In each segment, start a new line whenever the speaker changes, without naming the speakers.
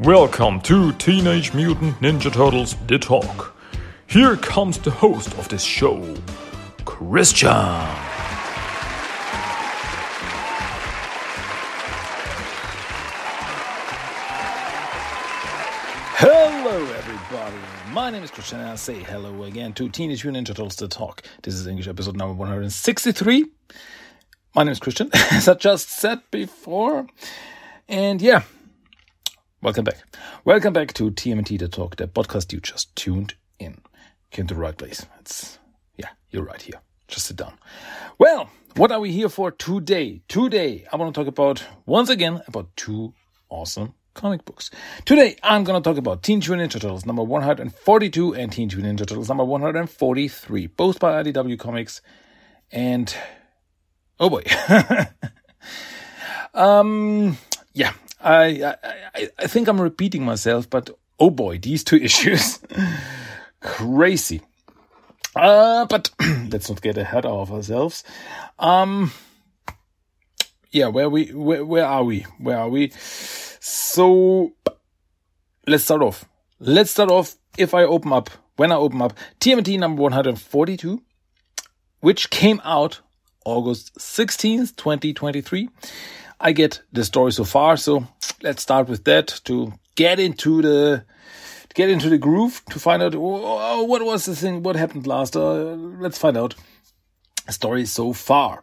Welcome to Teenage Mutant Ninja Turtles The Talk. Here comes the host of this show, Christian.
Hello, everybody. My name is Christian, and I say hello again to Teenage Mutant Ninja Turtles The Talk. This is English episode number 163. My name is Christian, as I just said before. And yeah, welcome back. Welcome back to TMNT The Talk, the podcast you just tuned in. Came to the right place. It's, yeah, you're right here. Just sit down. Well, what are we here for today? Today, I want to talk about, once again, about two awesome comic books. Today, I'm going to talk about Teenage Mutant Ninja Turtles number 142 and Teenage Mutant Ninja Turtles number 143, both by IDW Comics. And, oh boy. um, yeah, I, I, I think I'm repeating myself, but oh boy, these two issues. Crazy. Uh, but let's not get ahead of ourselves. Um, yeah, where we, where, where are we? Where are we? So let's start off. Let's start off if I open up, when I open up TMNT number 142, which came out August 16th, 2023. I get the story so far. So let's start with that to get into the, get into the groove to find out oh, what was the thing, what happened last. Uh, let's find out story so far.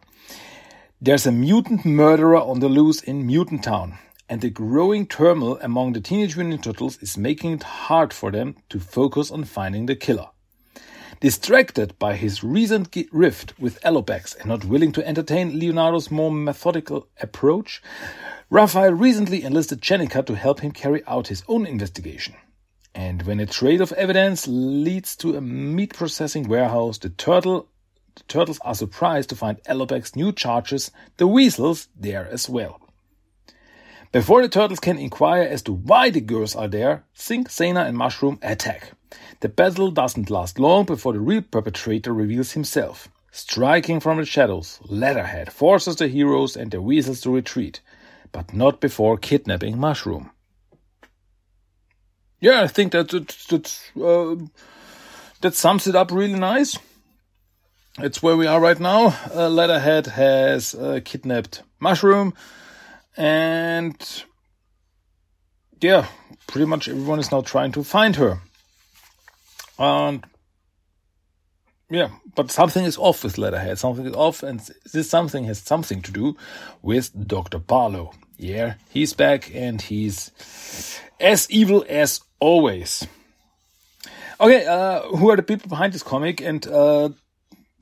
There's a mutant murderer on the loose in Mutant Town and the growing turmoil among the Teenage Mutant Turtles is making it hard for them to focus on finding the killer. Distracted by his recent rift with Alopex and not willing to entertain Leonardo's more methodical approach, Raphael recently enlisted Jennika to help him carry out his own investigation. And when a trail of evidence leads to a meat processing warehouse, the turtle the turtles are surprised to find Alopex's new charges, the weasels, there as well. Before the turtles can inquire as to why the girls are there, Sink, Zena, and Mushroom attack. The battle doesn't last long before the real perpetrator reveals himself. Striking from the shadows, Leatherhead forces the heroes and the weasels to retreat, but not before kidnapping Mushroom. Yeah, I think that that that, uh, that sums it up really nice. It's where we are right now. Uh, Leatherhead has uh, kidnapped Mushroom and yeah, pretty much everyone is now trying to find her. And yeah, but something is off with Leatherhead. Something is off, and this something has something to do with Dr. Barlow. Yeah, he's back and he's as evil as always. Okay, uh, who are the people behind this comic? And uh,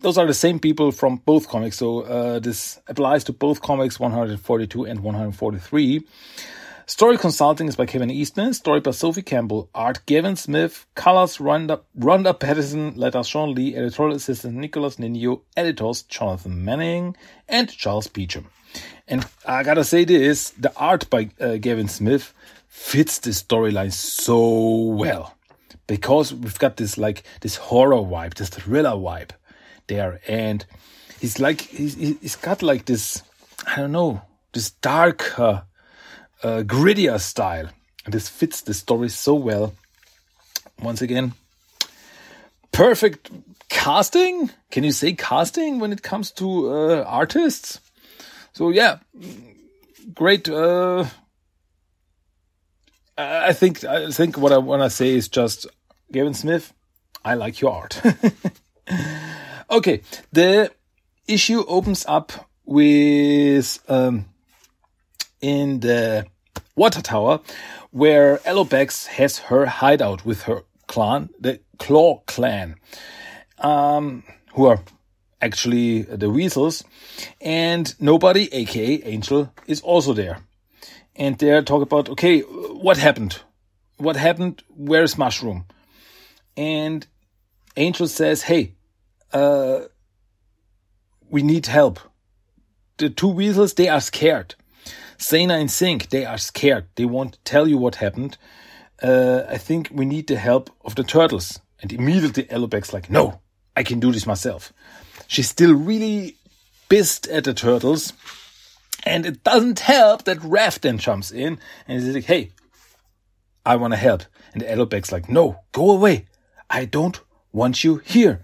those are the same people from both comics. So uh, this applies to both comics 142 and 143. Story consulting is by Kevin Eastman, story by Sophie Campbell, art Gavin Smith, colors Ronda, Pattison, letters Shawn Lee, editorial assistant Nicholas Ninio, editors Jonathan Manning and Charles Beecham. And I gotta say this, the art by uh, Gavin Smith fits the storyline so well. Because we've got this like this horror vibe, this thriller vibe there, and he's like he's he's got like this I don't know this dark, uh, uh, grittier style, this fits the story so well. Once again, perfect casting. Can you say casting when it comes to uh, artists? So yeah, great. Uh, I think I think what I want to say is just Gavin Smith. I like your art. Okay, the issue opens up with um, in the water tower where Alopex has her hideout with her clan, the Claw clan, um, who are actually the weasels, and nobody, aka Angel, is also there. And they're talking about, okay, what happened? What happened? Where's Mushroom? And Angel says, hey, uh, we need help. The two weasels, they are scared. Zena and Sink, they are scared. They won't tell you what happened. Uh, I think we need the help of the turtles. And immediately Alopex's like, no, I can do this myself. She's still really pissed at the turtles. And it doesn't help that Raph then jumps in and he's like, hey, I want to help. And Alopex's like, no, go away. I don't want you here.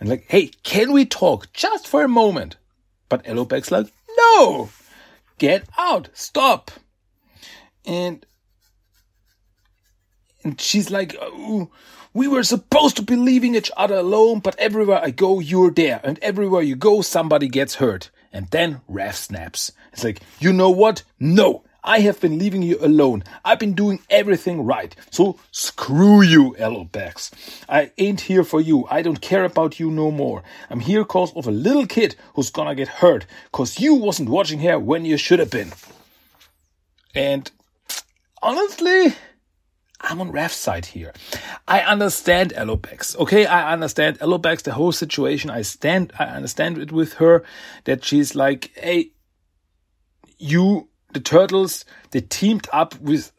And like, hey, can we talk just for a moment? But Alopex's like, no, get out, stop. And, and she's like, we were supposed to be leaving each other alone, but everywhere I go, you're there. And everywhere you go, somebody gets hurt. And then Raph snaps. It's like, you know what? No, I have been leaving you alone. I've been doing everything right. So screw you, Alopex. I ain't here for you. I don't care about you no more. I'm here cause of a little kid who's gonna get hurt cause you wasn't watching her when you should have been. And honestly, I'm on Raph's side here. I understand Alopex. Okay, I understand Alopex, the whole situation. I stand, I understand it with her that she's like, hey, you, the turtles, they teamed up with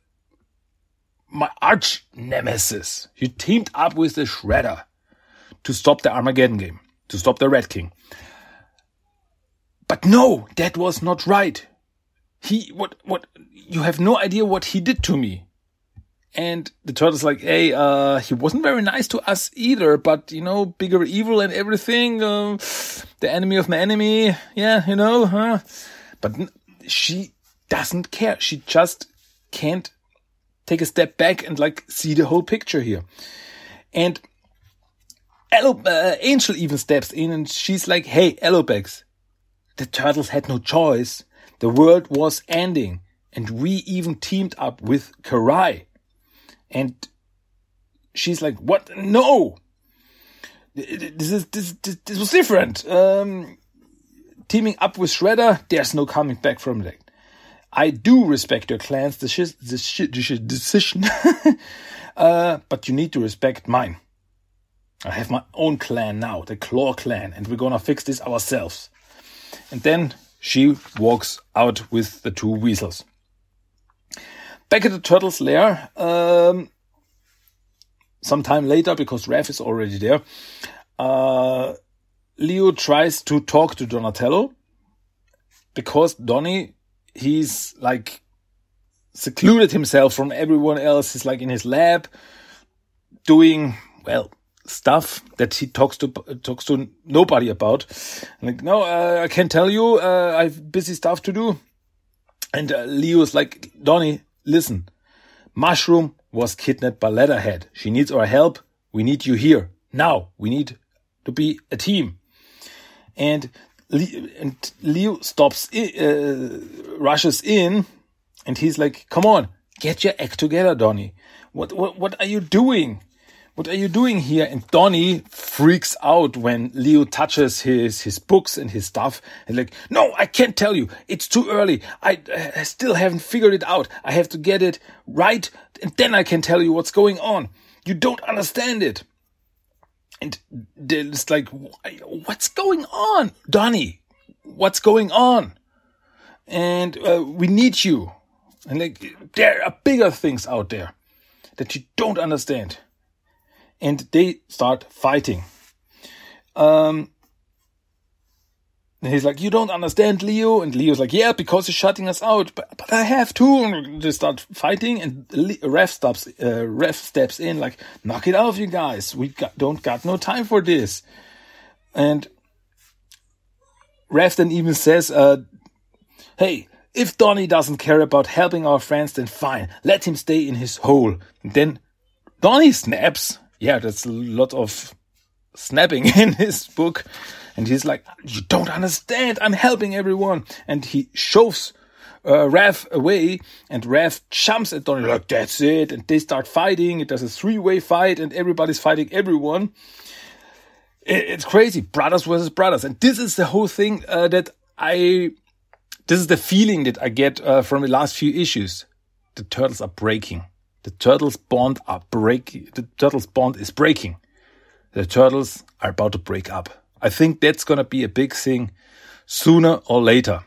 my arch nemesis. You teamed up with the Shredder to stop the Armageddon game, to stop the Red King. But no, that was not right. He, what, what, you have no idea what he did to me. And the turtle's like, hey, uh, he wasn't very nice to us either, but, you know, bigger evil and everything, uh, the enemy of my enemy, yeah, you know, huh? But she doesn't care. She just can't take a step back and, like, see the whole picture here. And Elo- uh, Angel even steps in and she's like, hey, Alopex, the turtles had no choice. The world was ending. And we even teamed up with Karai and she's like, "What? No, this is this this, this was different. Um, teaming up with Shredder, there's no coming back from that. I do respect your clan's decision, uh, but you need to respect mine. I have my own clan now, the Claw clan, and we're gonna fix this ourselves." And then she walks out with the two weasels. Back at the turtle's lair, um, sometime later, because Raph is already there, uh, Leo tries to talk to Donatello because Donny, he's like secluded himself from everyone else. He's like in his lab doing, well, stuff that he talks to talks to nobody about. like, no, uh, I can't tell you. Uh, I have busy stuff to do. And uh, Leo's like, Donny, Listen, Mushroom was kidnapped by Leatherhead. She needs our help. We need you here. Now. We need to be a team. And, and Leo stops, uh, rushes in, and he's like, come on, get your act together, Donny. What, what, what are you doing? what are you doing here? And Donny freaks out when Leo touches his, his books and his stuff and like, no, I can't tell you. It's too early. I, I still haven't figured it out. I have to get it right. And then I can tell you what's going on. You don't understand it. And it's like, what's going on? Donny, what's going on? And uh, we need you. And like, there are bigger things out there that you don't understand and they start fighting. Um, and he's like, you don't understand Leo. And Leo's like, yeah, because you're shutting us out. But, but I have to. And they start fighting and Raph stops, uh, Raph steps in like, knock it off, you guys. We got, don't got no time for this. And Raph then even says, uh, hey, if Donny doesn't care about helping our friends, then fine. Let him stay in his hole. And then Donny snaps yeah, that's a lot of snapping in his book. And he's like, you don't understand. I'm helping everyone. And he shoves uh, Raph away and Raph jumps at Donny like, that's it. And they start fighting. It does a three way fight and everybody's fighting everyone. It's crazy. Brothers versus brothers. And this is the whole thing uh, that I, this is the feeling that I get uh, from the last few issues. The turtles are breaking. The turtles bond are break. The turtles bond is breaking. The turtles are about to break up. I think that's gonna be a big thing sooner or later.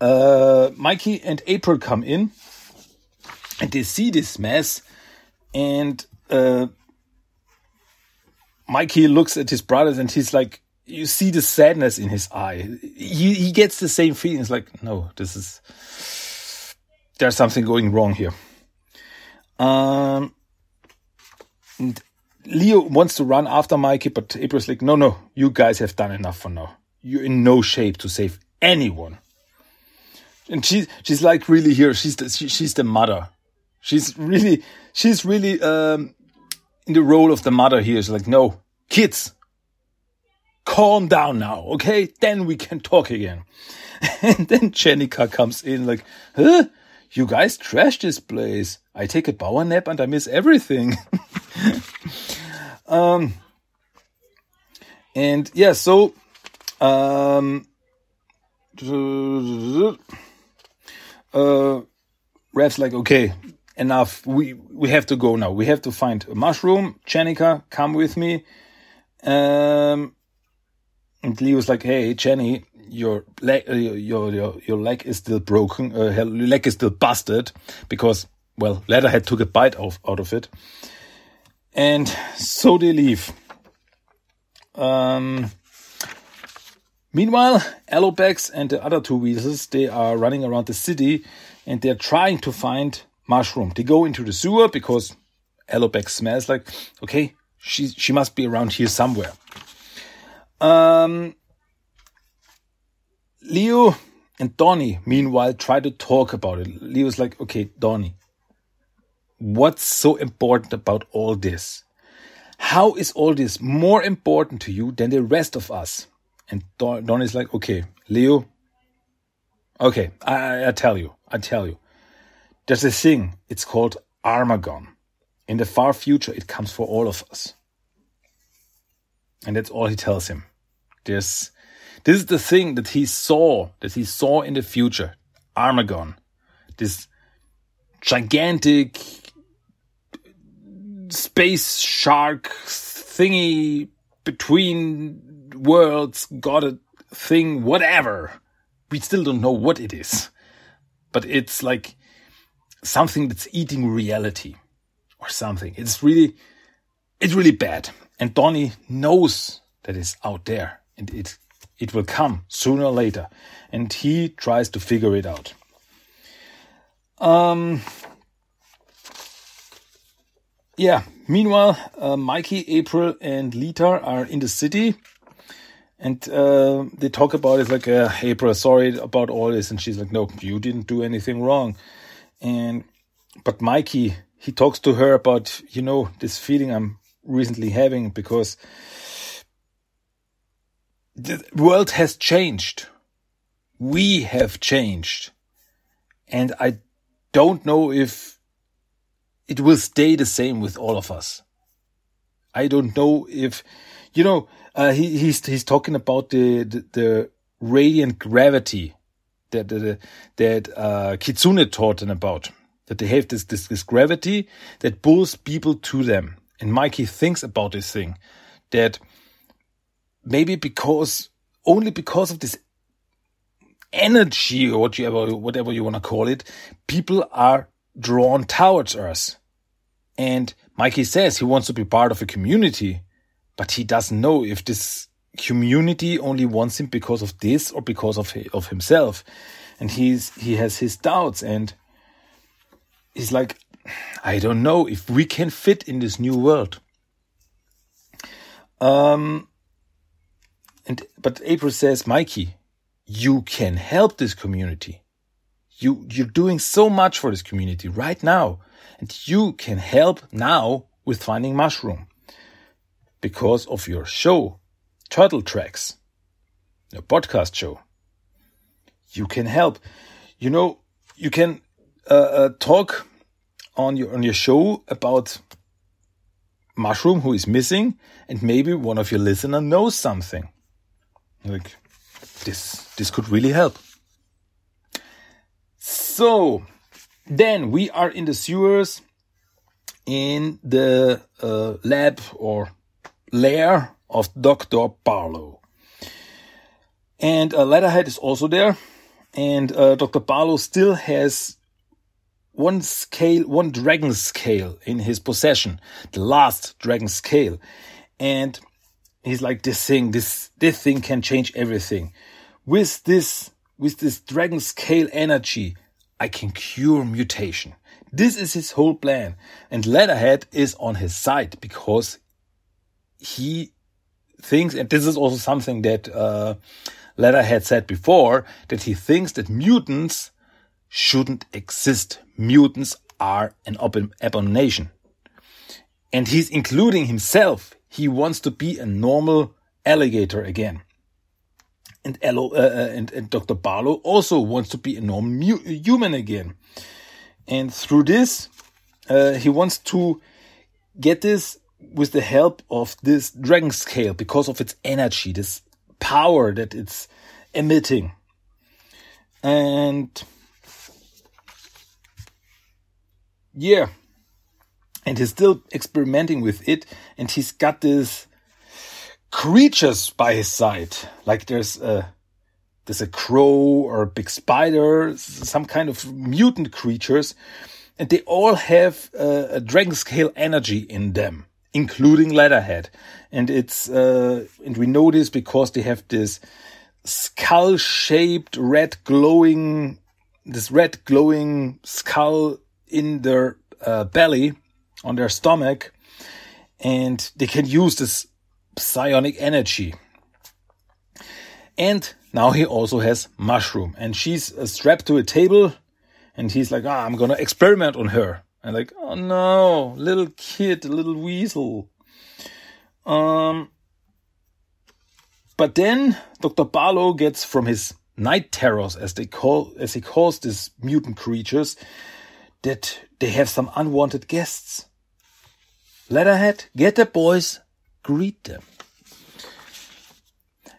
Uh, Mikey and April come in and they see this mess and uh, Mikey looks at his brothers and he's like, you see the sadness in his eye. He, he gets the same feeling. It's like, no, this is, there's something going wrong here. Um, Leo wants to run after Mikey, but April's like, no, no, you guys have done enough for now. You're in no shape to save anyone. And she's she's like really here. She's the, she, she's the mother. She's really she's really um, in the role of the mother here. She's like, no, kids, calm down now, okay? Then we can talk again. And then Jennika comes in like, huh? You guys trash this place. I take a power nap and I miss everything. um, and yeah, so, um, uh, Raph's like, okay, enough. We, we have to go now. We have to find a mushroom. Jennika, come with me. Um, and Leo's like, hey, Jenny, your leg, uh, your, your, your leg is still broken. Uh, your leg is still busted because, well, Leatherhead took a bite of, out of it. And so they leave. Um, meanwhile, Alopex and the other two weasels, they are running around the city and they're trying to find Mushroom. They go into the sewer because Alopex smells like, okay, she, she must be around here somewhere. Um, Leo and Donnie, meanwhile, try to talk about it. Leo's like, okay, Donnie, what's so important about all this? How is all this more important to you than the rest of us? And Don is like, okay, Leo, okay, I, I tell you, I tell you. There's a thing, it's called Armagon. In the far future, it comes for all of us. And that's all he tells him. There's this is the thing that he saw, that he saw in the future. Armagon. This gigantic space shark thingy between worlds, got a thing, whatever. We still don't know what it is. But it's like something that's eating reality or something. It's really, it's really bad. And Donnie knows that it's out there and it it will come sooner or later. And he tries to figure it out. Um, yeah, meanwhile, uh, Mikey, April, and Lita are in the city. And uh, they talk about it like, uh, April, sorry about all this. And she's like, no, you didn't do anything wrong. And, but Mikey, he talks to her about, you know, this feeling I'm recently having because the world has changed. We have changed. And I don't know if it will stay the same with all of us. I don't know if, you know, uh, he, he's, he's talking about the, the, the radiant gravity that, that, that, uh, Kitsune taught them about. That they have this, this, this gravity that pulls people to them. And Mikey thinks about this thing that maybe because only because of this energy or whatever, whatever you want to call it, people are drawn towards us. And Mikey says he wants to be part of a community, but he doesn't know if this community only wants him because of this or because of of himself. And he's he has his doubts and he's like, I don't know if we can fit in this new world. Um, and but April says, Mikey, you can help this community. You you're doing so much for this community right now, and you can help now with finding mushroom because of your show, Turtle Tracks, your podcast show. You can help. You know, you can uh, uh, talk on your on your show about mushroom who is missing, and maybe one of your listener knows something. Like this, this could really help. So then we are in the sewers in the uh, lab or lair of Dr. Barlow. And uh, Leatherhead is also there. And uh, Dr. Barlow still has one scale, one dragon scale in his possession, the last dragon scale. And he's like this thing this this thing can change everything with this with this dragon scale energy i can cure mutation This is his whole plan. And Leatherhead is on his side because he thinks, and this is also something that uh, Leatherhead said before, that he thinks that mutants shouldn't exist. Mutants are an abomination. And he's including himself. He wants to be a normal alligator again. And, Elo, uh, uh and, and Dr. Barlow also wants to be a normal human again. And through this, uh, he wants to get this with the help of this dragon scale because of its energy, this power that it's emitting. And yeah, and he's still experimenting with it, and he's got this creatures by his side. Like there's a there's a crow or a big spider, some kind of mutant creatures, and they all have a dragon scale energy in them including Leatherhead. And it's, uh, and we know this because they have this skull shaped red glowing, this red glowing skull in their uh, belly, on their stomach. And they can use this psionic energy. And now he also has Mushroom and she's uh, strapped to a table and he's like, ah, I'm gonna experiment on her. And like, oh no, little kid, little weasel. Um, but then Dr. Barlow gets from his night terrors, as they call, as he calls these mutant creatures, that they have some unwanted guests. Leatherhead, get the boys, greet them.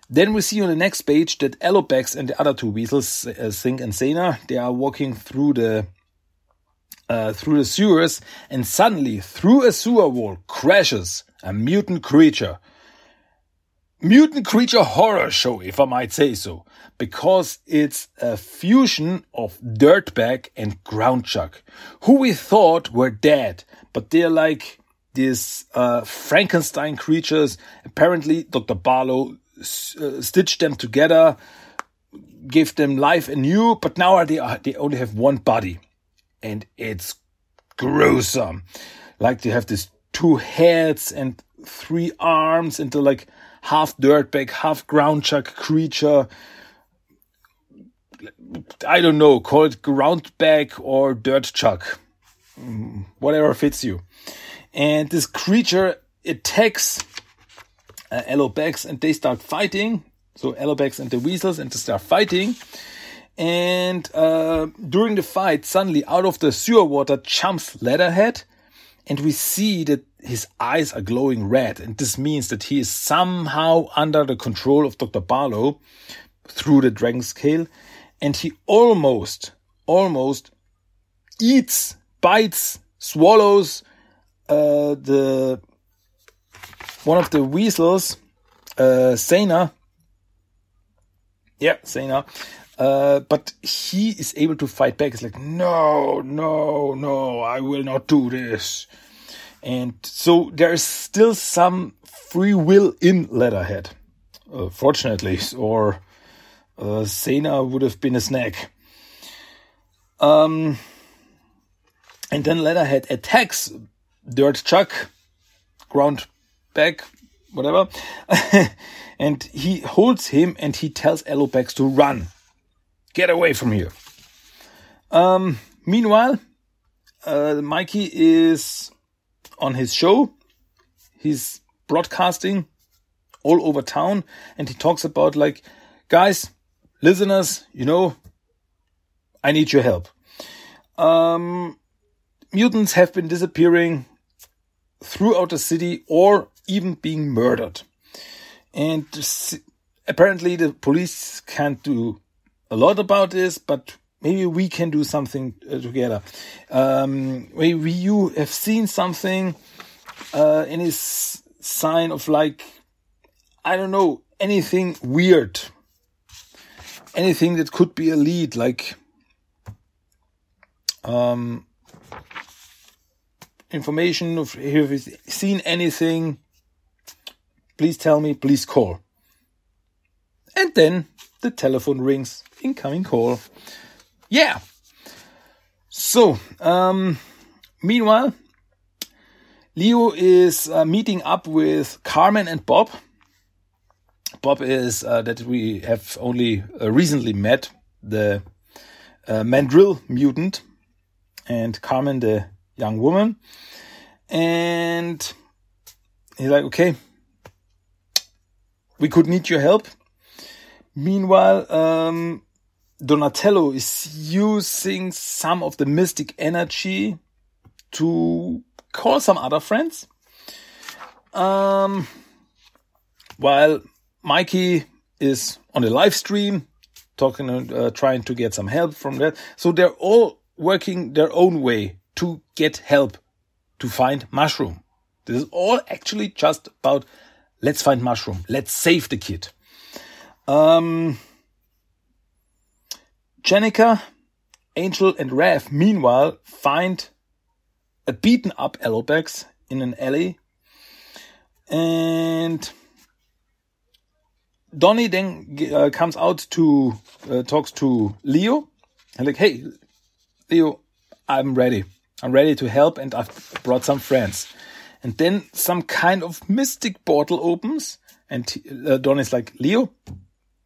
Then we see on the next page that Alopex and the other two weasels, uh, Sink and Sana, they are walking through the uh, through the sewers, and suddenly, through a sewer wall, crashes a mutant creature. Mutant creature horror show, if I might say so, because it's a fusion of Dirtbag and Groundchuck, who we thought were dead, but they're like these uh, Frankenstein creatures. Apparently, Dr. Barlow uh, stitched them together, gave them life anew, but now they, are, they only have one body and it's gruesome. Like they have these two heads and three arms the like half dirtbag, half ground chuck creature. I don't know, call it groundbag or dirt chuck. Mm, whatever fits you. And this creature attacks uh, Alopex and they start fighting. So Alopex and the weasels and they start fighting. And uh, during the fight, suddenly out of the sewer water jumps Leatherhead, and we see that his eyes are glowing red. And this means that he is somehow under the control of Dr. Barlow through the dragon scale. And he almost, almost eats, bites, swallows uh, the one of the weasels, uh, Sana. Yeah, Sana. Uh, but he is able to fight back. It's like, no, no, no, I will not do this. And so there is still some free will in Leatherhead, uh, fortunately, or uh, Sana would have been a snack. Um, and then Leatherhead attacks Dirt Chuck, ground back, whatever, and he holds him and he tells Alopex to run. Get away from here. Um, meanwhile, uh, Mikey is on his show. He's broadcasting all over town and he talks about like, guys, listeners, you know, I need your help. Um, mutants have been disappearing throughout the city or even being murdered. And apparently the police can't do a lot about this, but maybe we can do something uh, together. Um, maybe you have seen something, uh, any sign of like, I don't know, anything weird, anything that could be a lead, like, um, information of have you seen anything please tell me please call and then the telephone rings incoming call. Yeah. So, um, meanwhile, Leo is uh, meeting up with Carmen and Bob. Bob is uh, that we have only uh, recently met the uh, mandrill mutant, and Carmen the young woman. And he's like, okay, we could need your help. Meanwhile, um, Donatello is using some of the mystic energy to call some other friends. Um, while Mikey is on the live stream, talking, uh, trying to get some help from that. So they're all working their own way to get help to find mushroom. This is all actually just about let's find mushroom. Let's save the kid. Um, Jennika, Angel, and Raph, meanwhile, find a beaten up Alopex in an alley. And Donnie then uh, comes out to uh, talks to Leo and like, hey, Leo, I'm ready. I'm ready to help, and I've brought some friends. And then some kind of mystic portal opens, and uh, Donnie's like, Leo,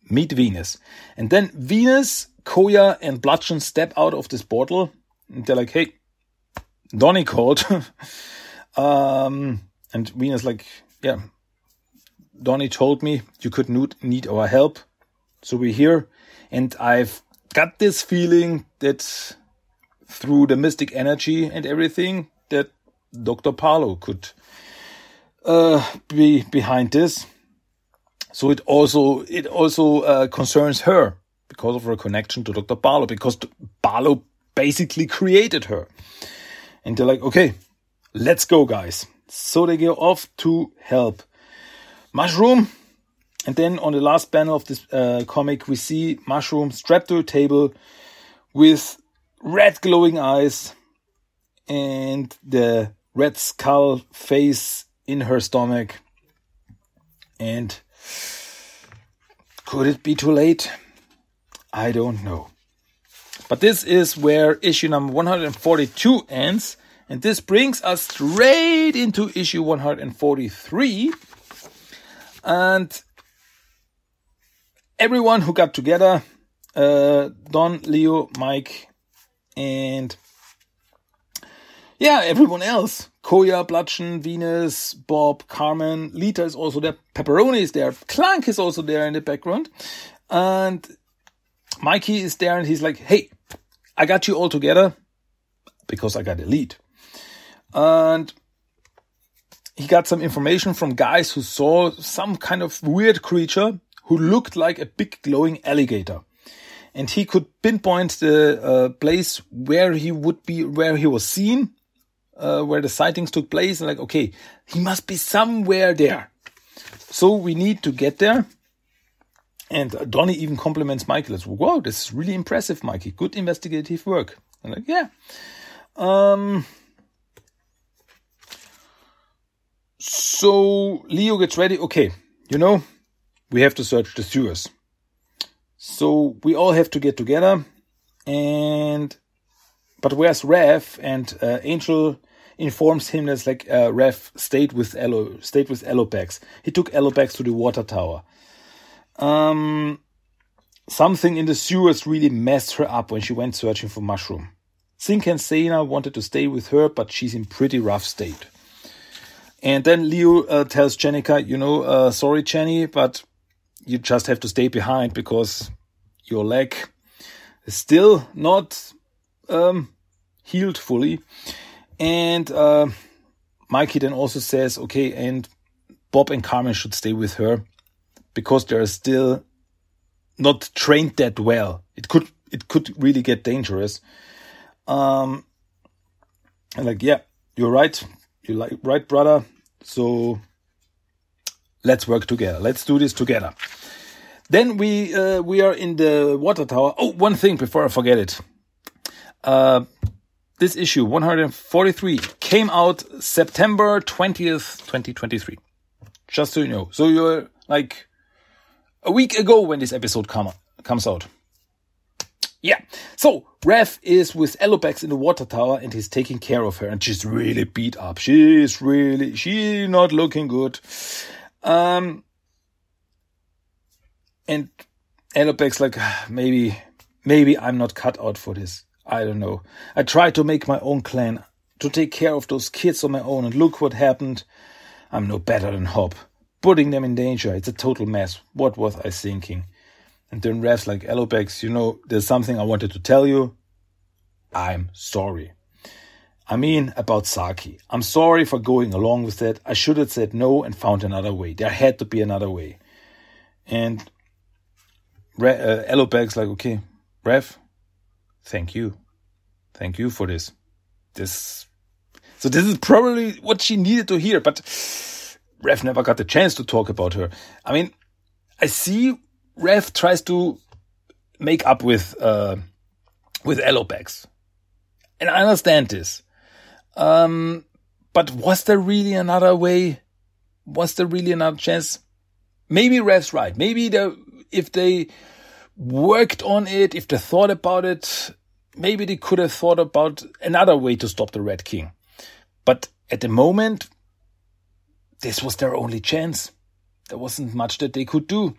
meet Venus. And then Venus, Koya, and Bludgeon step out of this portal, and they're like, hey, Donnie called. um, and Venus like, yeah, Donnie told me you could need our help. So we're here. And I've got this feeling that through the mystic energy and everything, that Dr. Barlow could uh, be behind this. So it also it also uh, concerns her because of her connection to Dr. Barlow, because Barlow basically created her. And they're like, okay, let's go, guys. So they go off to help Mushroom. And then on the last panel of this uh, comic, we see Mushroom strapped to a table with red glowing eyes and the red skull face in her stomach. And could it be too late? I don't know. But this is where issue number 142 ends. And this brings us straight into issue 143 and everyone who got together, uh, Don, Leo, Mike, and yeah, everyone else. Koya, Bludgeon, Venus, Bob, Carmen, Lita is also there. Pepperoni is there. Clank is also there in the background. And Mikey is there and he's like, hey, I got you all together because I got a lead. And he got some information from guys who saw some kind of weird creature who looked like a big glowing alligator. And he could pinpoint the uh, place where he would be, where he was seen, uh, where the sightings took place. And like, okay, he must be somewhere there. So we need to get there. And Donnie even compliments Michael as, wow, this is really impressive, Mikey. Good investigative work. I'm like, yeah. Um, So Leo gets ready. Okay, you know, we have to search the sewers. So we all have to get together. And, but where's Raph? And uh, Angel informs him that like uh, Raph stayed with Elo, stayed with Alopex. He took Alopex to the water tower. Um, something in the sewers really messed her up when she went searching for Mushroom. Zink and Sana wanted to stay with her, but she's in pretty rough state. And then Leo uh, tells Jennika, you know, uh, sorry, Jenny, but you just have to stay behind because your leg is still not um, healed fully. And uh, Mikey then also says, okay, and Bob and Carmen should stay with her because they're still not trained that well. It could it could really get dangerous. Um, and like, yeah, you're right. you're like right, brother. So let's work together. Let's do this together. Then we uh, we are in the water tower. Oh, one thing before I forget it. Uh, this issue 143 came out September 20th, 2023. Just so you know. So you're like a week ago when this episode come, comes out. yeah. So Raph is with Alopex in the water tower and he's taking care of her and she's really beat up. She's really, she's not looking good. Um, and Alopex like, maybe, maybe I'm not cut out for this. I don't know. I tried to make my own clan, to take care of those kids on my own and look what happened. I'm no better than Hob. Putting them in danger, it's a total mess. What was I thinking? And then Raph's like, Alopex, you know, there's something I wanted to tell you. I'm sorry. I mean, about Saki. I'm sorry for going along with that. I should have said no and found another way. There had to be another way. And Re- uh, like, okay, Raph, thank you. Thank you for this. This. So this is probably what she needed to hear, but Raph never got the chance to talk about her. I mean, I see Raph tries to make up with uh, with Alopex, and I understand this. Um, but was there really another way? Was there really another chance? Maybe Raph's right. Maybe the, if they worked on it, if they thought about it, maybe they could have thought about another way to stop the Red King. But at the moment, this was their only chance. There wasn't much that they could do.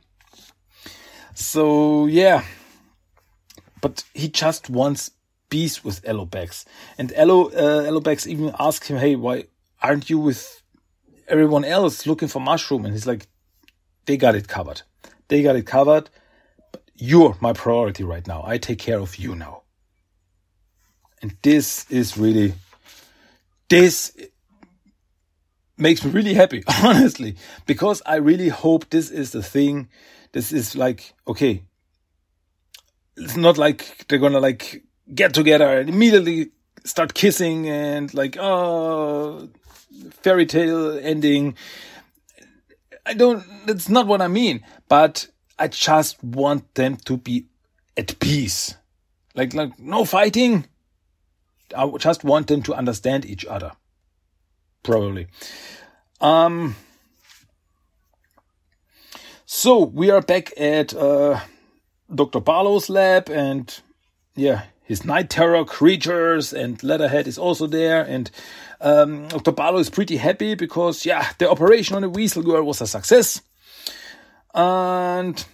So yeah, but he just wants peace with Alopex. And Elo, uh, even asks him, Hey, why aren't you with everyone else looking for mushroom? And he's like, they got it covered. They got it covered. But you're my priority right now. I take care of you now. And this is really, this makes me really happy, honestly, because I really hope this is the thing this is like, okay, it's not like they're gonna like get together and immediately start kissing and like, oh, fairy tale ending. I don't, that's not what I mean, but I just want them to be at peace. Like, like, no fighting. I just want them to understand each other. Probably. Um, so we are back at uh, Dr. Barlow's lab, and yeah, his night terror creatures and Leatherhead is also there. And um, is pretty happy because yeah, the operation on the Weasel Girl was a success. And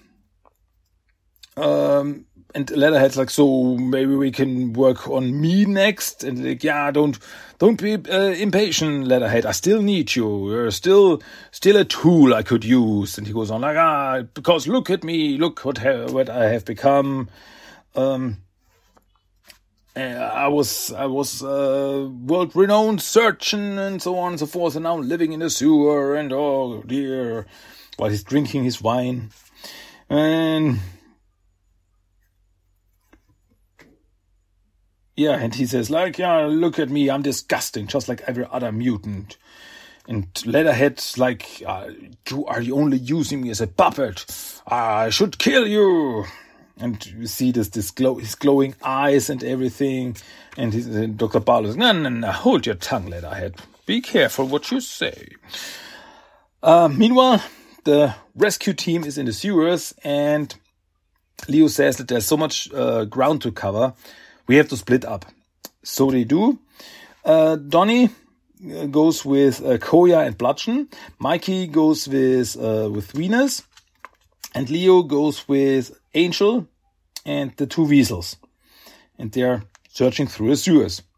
um, and Leatherhead's like, so maybe we can work on me next. And like, yeah, don't, don't be uh, impatient, Leatherhead. I still need you. You're still, still a tool I could use. And he goes on like, ah, because look at me, look what what I have become. Um, I was I was a world renowned surgeon and so on and so forth, and now living in the sewer and oh dear, while he's drinking his wine, and Yeah, and he says, like, yeah, look at me, I'm disgusting, just like every other mutant. And Leatherhead's like, uh, you are only using me as a puppet. I should kill you. And you see this, this glow, his glowing eyes and everything. And, and Dr. Barlow's, no, no, no, hold your tongue, Leatherhead. Be careful what you say. Uh, meanwhile, the rescue team is in the sewers and Leo says that there's so much uh, ground to cover we have to split up. So they do. Uh, Donnie uh, goes with uh, Koya and Bludgeon. Mikey goes with uh, with Venus, and Leo goes with Angel and the two weasels, and they're searching through the sewers.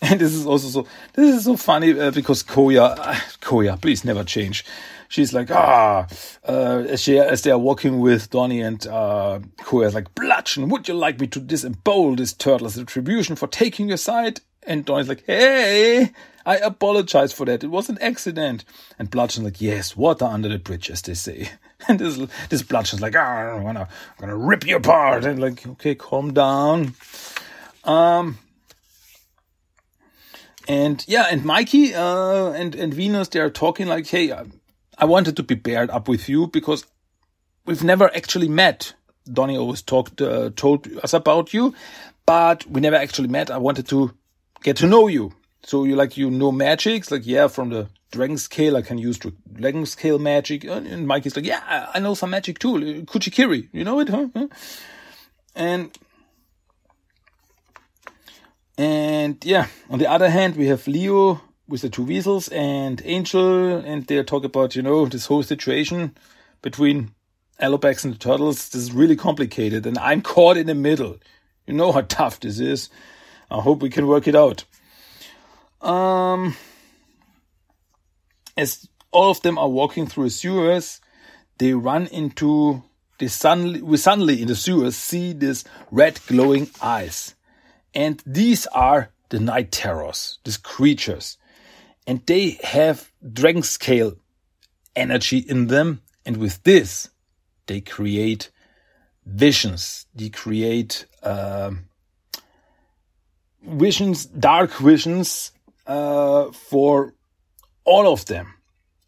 And this is also so this is so funny uh, because Koya, uh, Koya, please never change she's like, ah, uh, as, she, as they are walking with Donnie and uh, is like, Bludgeon, would you like me to disembowel this turtle as retribution for taking your side? And Donnie's like, hey, I apologize for that. It was an accident. And Bludgeon's like, yes, water under the bridge, as they say. And this, this Bludgeon's like, ah, I'm gonna, I'm gonna rip you apart. And like, okay, calm down. Um, and yeah, and Mikey uh, and and Venus they are talking like, hey, I wanted to be paired up with you because we've never actually met. Donnie always talked, uh, told us about you, but we never actually met. I wanted to get to know you. So you like, you know magics, like, yeah, from the dragon scale, I can use dragon scale magic. And Mikey's like, yeah, I know some magic too. Kuchikiri, you know it, huh? And And yeah, on the other hand, we have Leo with the two weasels and Angel, and they talk about, you know, this whole situation between Alopex and the turtles. This is really complicated, and I'm caught in the middle. You know how tough this is. I hope we can work it out. Um, as all of them are walking through the sewers, they run into they suddenly we suddenly in the sewers see this red glowing eyes. And these are the night terrors, these creatures. And they have dragon scale energy in them. And with this, they create visions. They create uh, visions, dark visions uh, for all of them.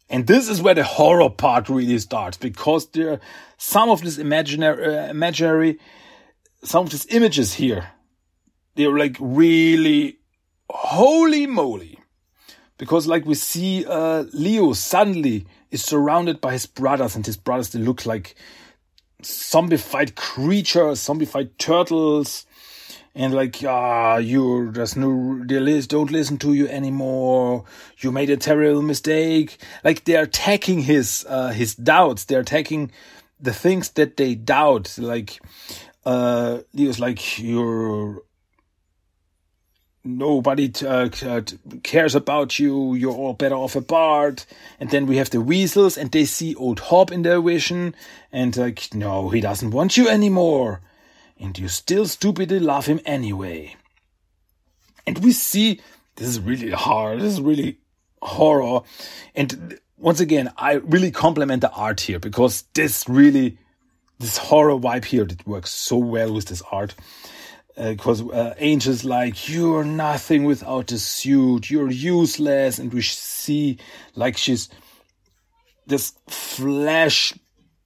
And this is where the horror part really starts because there some of this imaginary, uh, imaginary, some of these images here, they're like really holy moly. Because like we see, uh, Leo suddenly is surrounded by his brothers and his brothers, they look like zombified creatures, zombified turtles and like ah you just no they don't listen to you anymore. You made a terrible mistake. Like they're attacking his uh his doubts. They're attacking the things that they doubt. Like uh leo's like you're nobody uh, cares about you. You're all better off apart. And then we have the weasels and they see old hob in their vision. And like no he doesn't want you anymore and you still stupidly love him anyway. And we see this is really hard. This is really horror. And once again, I really compliment the art here because this really, this horror vibe here, that works so well with this art. Because uh, uh, Angel's like, you're nothing without the suit, you're useless. And we see like she's this flesh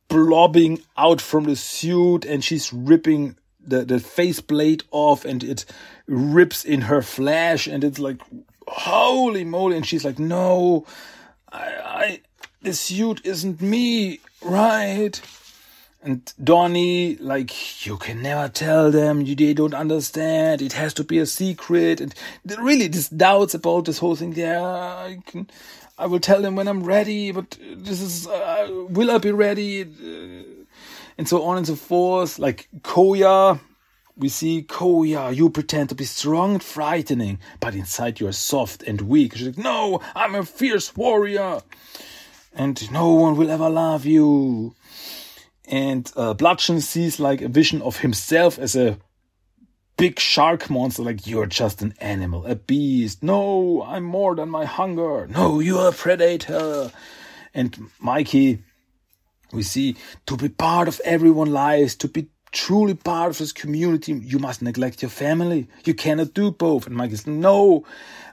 blobbing out from the suit and she's ripping the, the face blade off and it rips in her flesh and it's like holy moly. And she's like no I, I the suit isn't me right? And Donnie, like, you can never tell them, you, they don't understand, it has to be a secret, and really, this doubts about this whole thing, yeah, I can, I will tell them when I'm ready, but this is, uh, will I be ready? And so on and so forth. Like Koya, we see Koya, you pretend to be strong and frightening, but inside you are soft and weak. She's like, no, I'm a fierce warrior, and no one will ever love you. And uh, Bludgeon sees like a vision of himself as a big shark monster, like you're just an animal, a beast. No, I'm more than my hunger. No, you're a predator. And Mikey we see to be part of everyone's lives, to be truly part of this community, you must neglect your family. You cannot do both. And Mike is, no,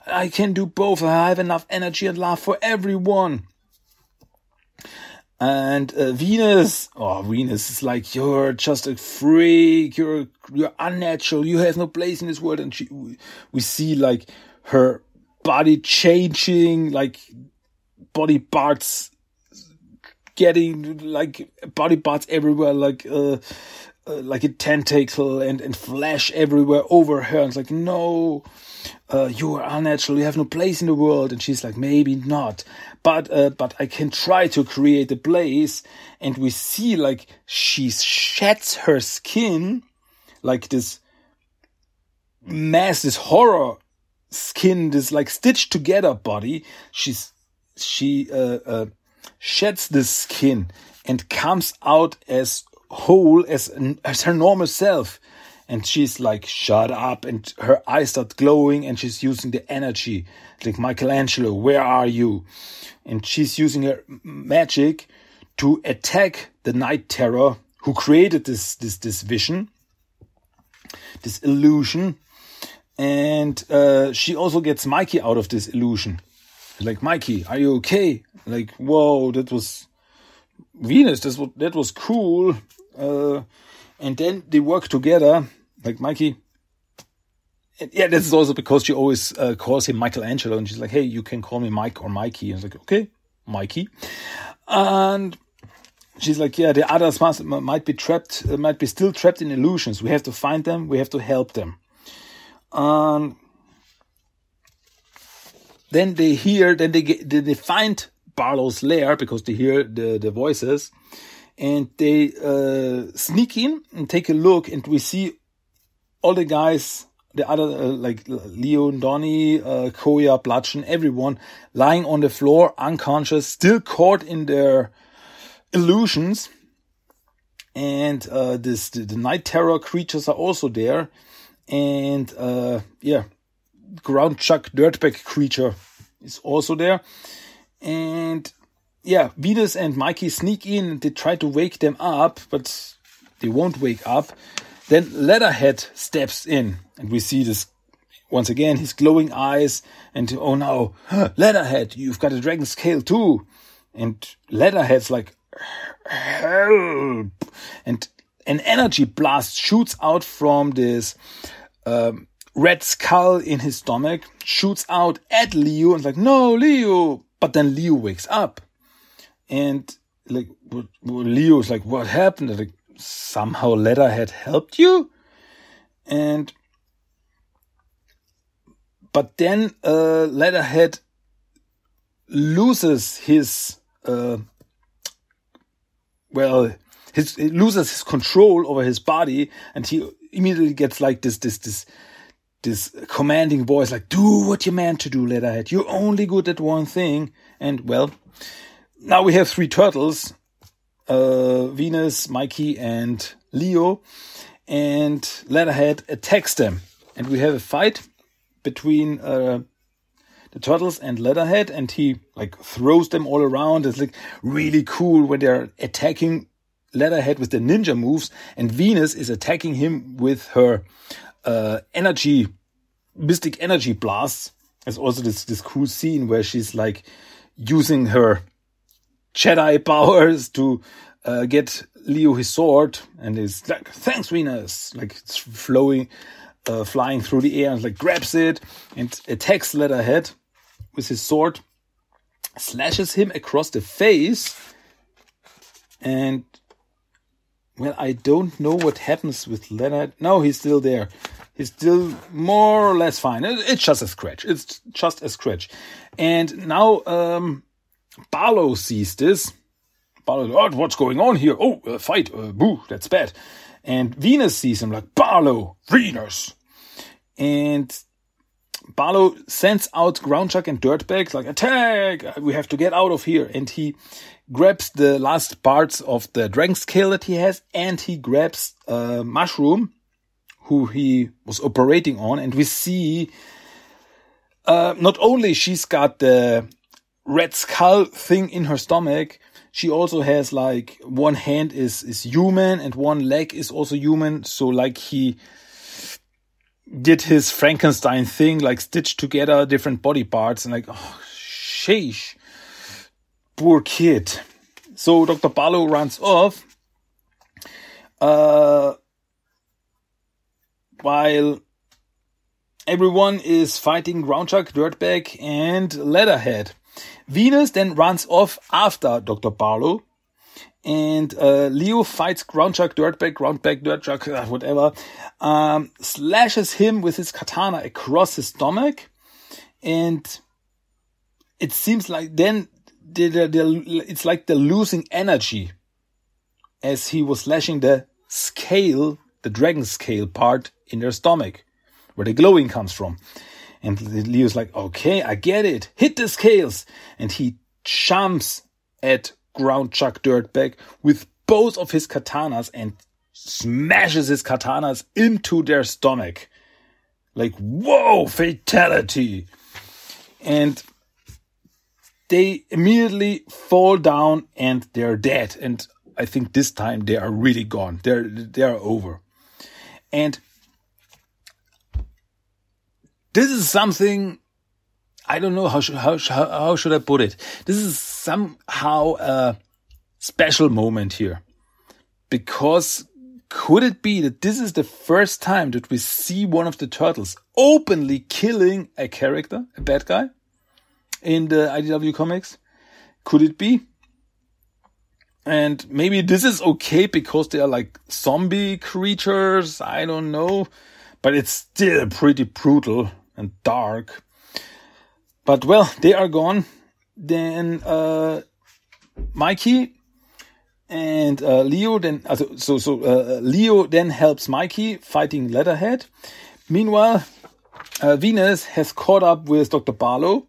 I can do both. I have enough energy and love for everyone. And uh, Venus, oh, Venus is like, you're just a freak. You're, you're unnatural. You have no place in this world. And she, we see like her body changing, like body parts getting like body parts everywhere, like uh, uh, like a tentacle and and flesh everywhere over her. And it's like, no, uh, you are unnatural. You have no place in the world. And she's like, maybe not, but uh, but I can try to create a place. And we see like she sheds her skin, like this mass, this horror skin, this like stitched together body. She's she uh, uh sheds the skin and comes out as whole as, as her normal self. And she's like, shut up. And her eyes start glowing and she's using the energy. Like, Michelangelo, where are you? And she's using her magic to attack the night terror who created this, this, this vision, this illusion. And, uh, she also gets Mikey out of this illusion. Like, Mikey, are you okay? Like, whoa, that was Venus. That was, that was cool. Uh, and then they work together. Like, Mikey, and yeah, this is also because she always uh, calls him Michelangelo, and she's like, "Hey, you can call me Mike or Mikey." And he's like, "Okay, Mikey," and she's like, "Yeah, the others must might be trapped, uh, might be still trapped in illusions. We have to find them. We have to help them." Um, then they hear, then they get, then they find Barlow's lair because they hear the, the voices. And they uh, sneak in and take a look and we see all the guys the other uh, like Leo, Donnie, uh, Koya, Bludgeon, everyone lying on the floor, unconscious, still caught in their illusions. And uh, this the, the, night terror creatures are also there, and uh, yeah, ground chuck dirtbag creature is also there, and yeah, Venus and Mikey sneak in they try to wake them up, but they won't wake up. Then Leatherhead steps in and we see this once again, his glowing eyes and oh no, Leatherhead, you've got a dragon scale too. And Leatherhead's like, help. And an energy blast shoots out from this um, red skull in his stomach, shoots out at Leo and like, no, Leo. But then Leo wakes up and like, Leo's like, what happened? Like, somehow Leatherhead helped you? And but then uh, Leatherhead loses his uh, well, his loses his control over his body, and he immediately gets like this this this this commanding voice, like "Do what you're meant to do, Leatherhead. You're only good at one thing." And well, now we have three turtles, uh, Venus, Mikey, and Leo, and Leatherhead attacks them, and we have a fight between uh, the turtles and Leatherhead, and he like throws them all around. It's like really cool when they're attacking Leatherhead with the ninja moves, and Venus is attacking him with her uh, energy, mystic energy blasts. There's also this this cool scene where she's like using her Jedi powers to uh, get Leo his sword, and he's like, "Thanks, Venus!" Like it's flowing, uh, flying through the air, and like grabs it and attacks Leatherhead with his sword, slashes him across the face, and well, I don't know what happens with Leonard. No, he's still there. He's still more or less fine. It's just a scratch. It's just a scratch. And now um, Barlow sees this. Barlow, oh, what's going on here? Oh, a fight. Uh, boo, that's bad. And Venus sees him like, Barlow, Venus. And Barlow sends out Groundchuck and Dirtbag, like, attack! We have to get out of here. And he grabs the last parts of the dragon scale that he has, and he grabs Mushroom, who he was operating on. And we see, uh, not only she's got the red skull thing in her stomach, she also has like one hand is, is human and one leg is also human. So like he, did his Frankenstein thing, like stitched together different body parts and like, oh, sheesh, poor kid. So Dr. Barlow runs off, uh, while everyone is fighting Groundchuck, Dirtbag, and Leatherhead. Venus then runs off after Dr. Barlow and uh, Leo fights Groundchuck, Dirtbag, Groundbag, Dirtchuck, uh, whatever, um, slashes him with his katana across his stomach, and it seems like then they're, they're, it's like they're losing energy as he was slashing the scale, the dragon scale part in their stomach, where the glowing comes from. And Leo's like, okay, I get it. Hit the scales. And he jumps at Groundchuck Dirtbag with both of his katanas and smashes his katanas into their stomach. Like, whoa, fatality! And they immediately fall down and they're dead. And I think this time they are really gone. They're they are over. And this is something I don't know how should how, how should I put it. This is somehow a special moment here because could it be that this is the first time that we see one of the turtles openly killing a character, a bad guy, in the IDW comics? Could it be? And maybe this is okay because they are like zombie creatures. I don't know, but it's still pretty brutal and dark. But well, they are gone. Then uh, Mikey and uh, Leo then so so uh, Leo then helps Mikey fighting Leatherhead. Meanwhile, uh, Venus has caught up with Dr. Barlow,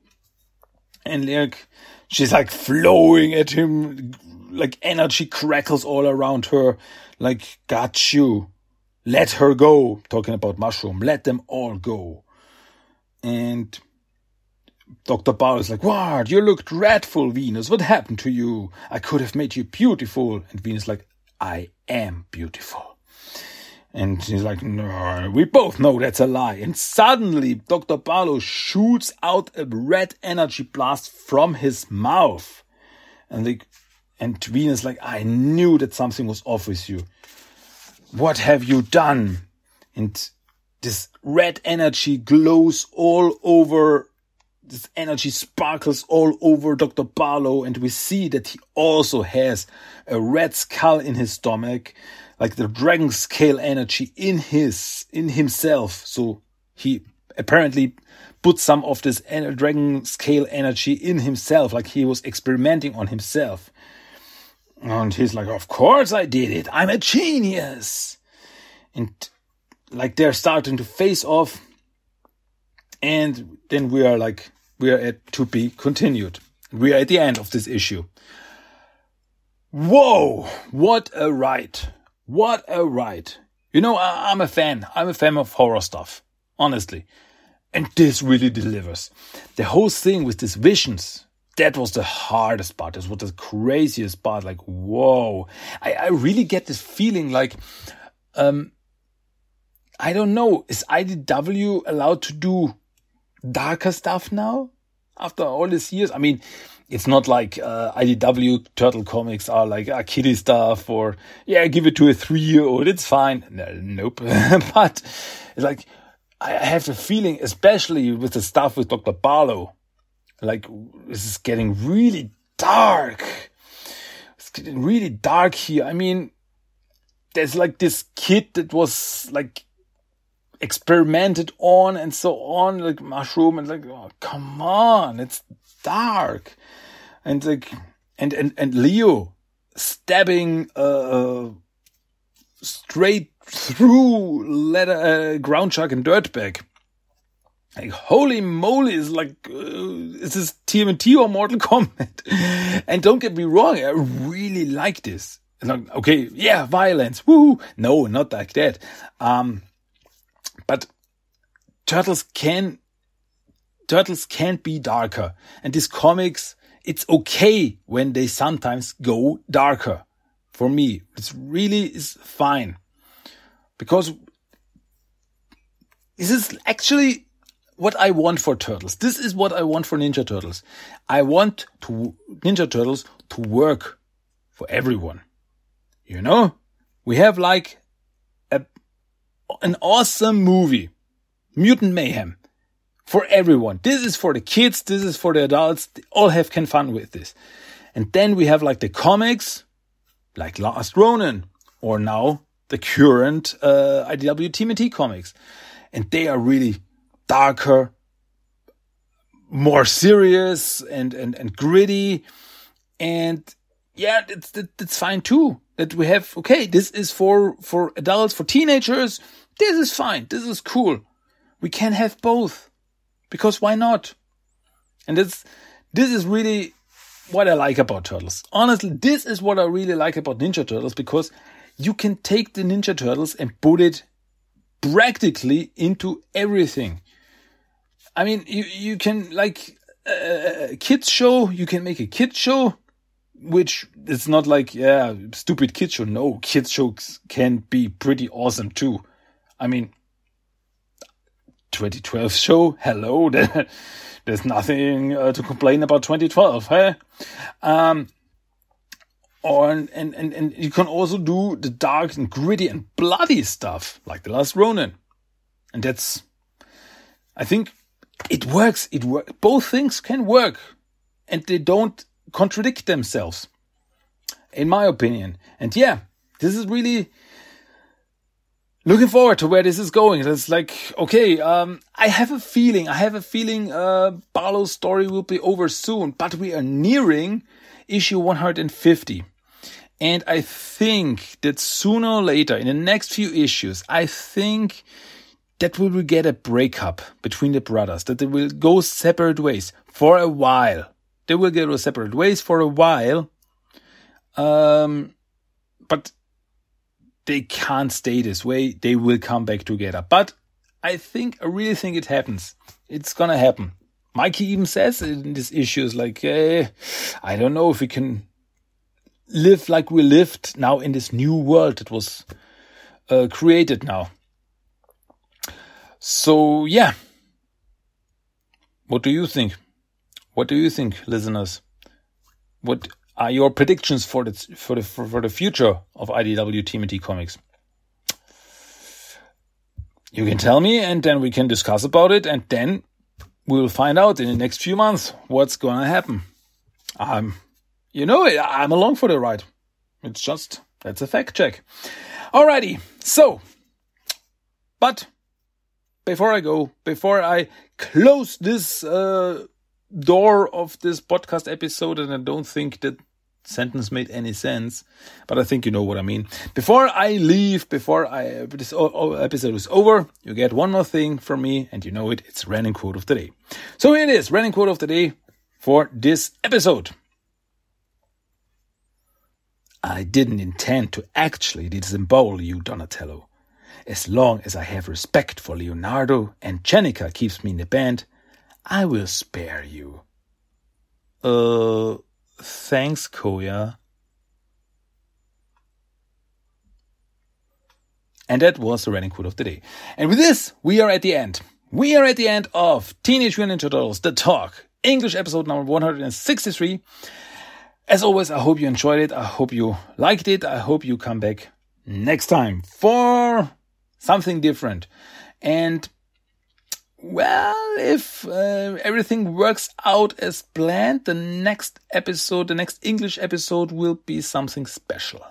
and like she's like flowing at him, like energy crackles all around her. Like got you, let her go. Talking about mushroom, let them all go. And Dr. Barlow is like, What? You look dreadful, Venus. What happened to you? I could have made you beautiful. And Venus like, I am beautiful. And he's like, No, we both know that's a lie. And suddenly, Dr. Barlow shoots out a red energy blast from his mouth. And like, and Venus like, I knew that something was off with you. What have you done? And this red energy glows all over this energy sparkles all over Dr. Barlow, and we see that he also has a red skull in his stomach, like the dragon scale energy in his in himself. So he apparently put some of this dragon scale energy in himself, like he was experimenting on himself. And he's like, Of course I did it. I'm a genius. And like they're starting to face off. And then we are like, we are at to be continued. We are at the end of this issue. Whoa! What a ride! What a ride! You know, I, am a fan. I'm a fan of horror stuff, honestly. And this really delivers. The whole thing with these visions, that was the hardest part. This was the craziest part. Like, whoa. I, I really get this feeling like, um, I don't know, is IDW allowed to do darker stuff now after all these years. I mean, it's not like uh, IDW Turtle comics are like a kiddie stuff or yeah, give it to a three year old. It's fine. No, nope. but it's like I have a feeling, especially with the stuff with Dr. Barlow, like this is getting really dark. It's getting really dark here. I mean, there's like this kid that was like experimented on and so on, like mushroom and like, oh, come on, it's dark. And like, and, and, and Leo stabbing, uh, straight through leather, uh, Groundchuck and dirtbag. Like, holy moly, is like, uh, is this TMNT or Mortal Kombat? and don't get me wrong, I really like this. Like, okay, yeah, violence, woo! No, not like that. Um, but turtles can turtles can be darker. And these comics, it's okay when they sometimes go darker. For me, it's really is fine. Because this is actually what I want for turtles. This is what I want for Ninja Turtles. I want to Ninja Turtles to work for everyone. You know? We have like an awesome movie. Mutant Mayhem. For everyone. This is for the kids. This is for the adults. They all have can fun with this. And then we have like the comics, like Last Ronin, or now the current uh, IDW TMNT comics. And they are really darker, more serious and, and, and gritty. And yeah, it's, it's fine too. That we have, okay, this is for, for adults, for teenagers. This is fine. This is cool. We can have both. Because why not? And this, this is really what I like about Turtles. Honestly, this is what I really like about Ninja Turtles because you can take the Ninja Turtles and put it practically into everything. I mean, you, you can like a kids show, you can make a kids show, which it's not like, yeah, stupid kids show. No, kids shows can be pretty awesome too. I mean, 2012 show, hello, there's nothing uh, to complain about 2012, hey? Um, or, and, and, and you can also do the dark and gritty and bloody stuff, like The Last Ronin. And that's, I think it works. It work. Both things can work and they don't contradict themselves, in my opinion. And yeah, this is really looking forward to where this is going. It's like, okay, um, I have a feeling, I have a feeling, uh, Barlow's story will be over soon, but we are nearing issue 150. And I think that sooner or later, in the next few issues, I think that we will get a breakup between the brothers, that they will go separate ways for a while. They will go separate ways for a while. Um, but they can't stay this way. They will come back together. But I think, I really think it happens. It's gonna happen. Mikey even says in this issue is like, eh, I don't know if we can live like we lived now in this new world that was uh, created now. So yeah, what do you think? What do you think, listeners? What are your predictions for the for the for, for the future of IDW TMNT Comics? You can tell me, and then we can discuss about it, and then we'll find out in the next few months what's going to happen. Um, you know, I'm along for the ride. It's just that's a fact check. Alrighty, so, but before I go, before I close this uh, door of this podcast episode, and I don't think that sentence made any sense, but I think you know what I mean. Before I leave, before I this episode is over, you get one more thing from me, and you know it. It's running quote of the day. So here it is, running quote of the day for this episode. I didn't intend to actually disembowel you, Donatello. As long as I have respect for Leonardo and Jennika keeps me in the band, I will spare you. Uh, thanks, Koya. And that was the running quote of the day. And with this, we are at the end. We are at the end of Teenage Mutant Ninja Turtles, The Talk, English episode number 163. As always, I hope you enjoyed it. I hope you liked it. I hope you come back next time for something different. And well, if uh, everything works out as planned, the next episode, the next English episode will be something special.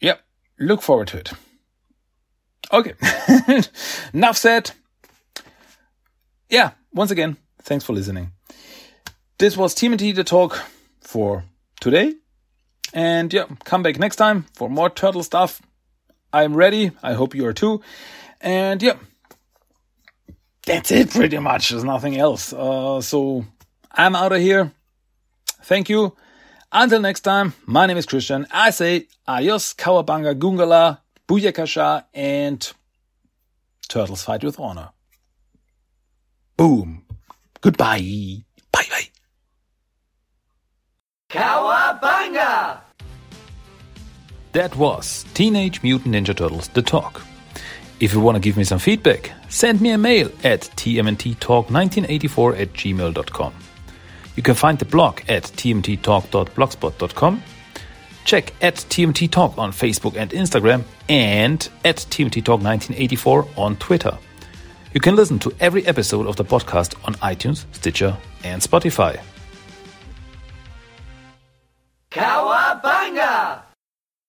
Yep, look forward to it. Okay, enough said. Yeah, once again, thanks for listening. This was TMNT the talk for today. And yeah, come back next time for more turtle stuff. I'm ready. I hope you are too. And yeah, that's it pretty much. There's nothing else. Uh, so I'm out of here. Thank you. Until next time, my name is Christian. I say adios, cowabunga, gungala, booyakasha, and turtles fight with honor. Boom. Goodbye. Bye bye.
Cowabunga!
That was Teenage Mutant Ninja Turtles The Talk. If you want to give me some feedback, send me a mail at tmnttalk1984 at gmail.com. You can find the blog at tmnttalk.blogspot.com. Check at TMT Talk on Facebook and Instagram and at TMT Talk 1984 on Twitter. You can listen to every episode of the podcast on iTunes, Stitcher, and Spotify.
Cowabunga!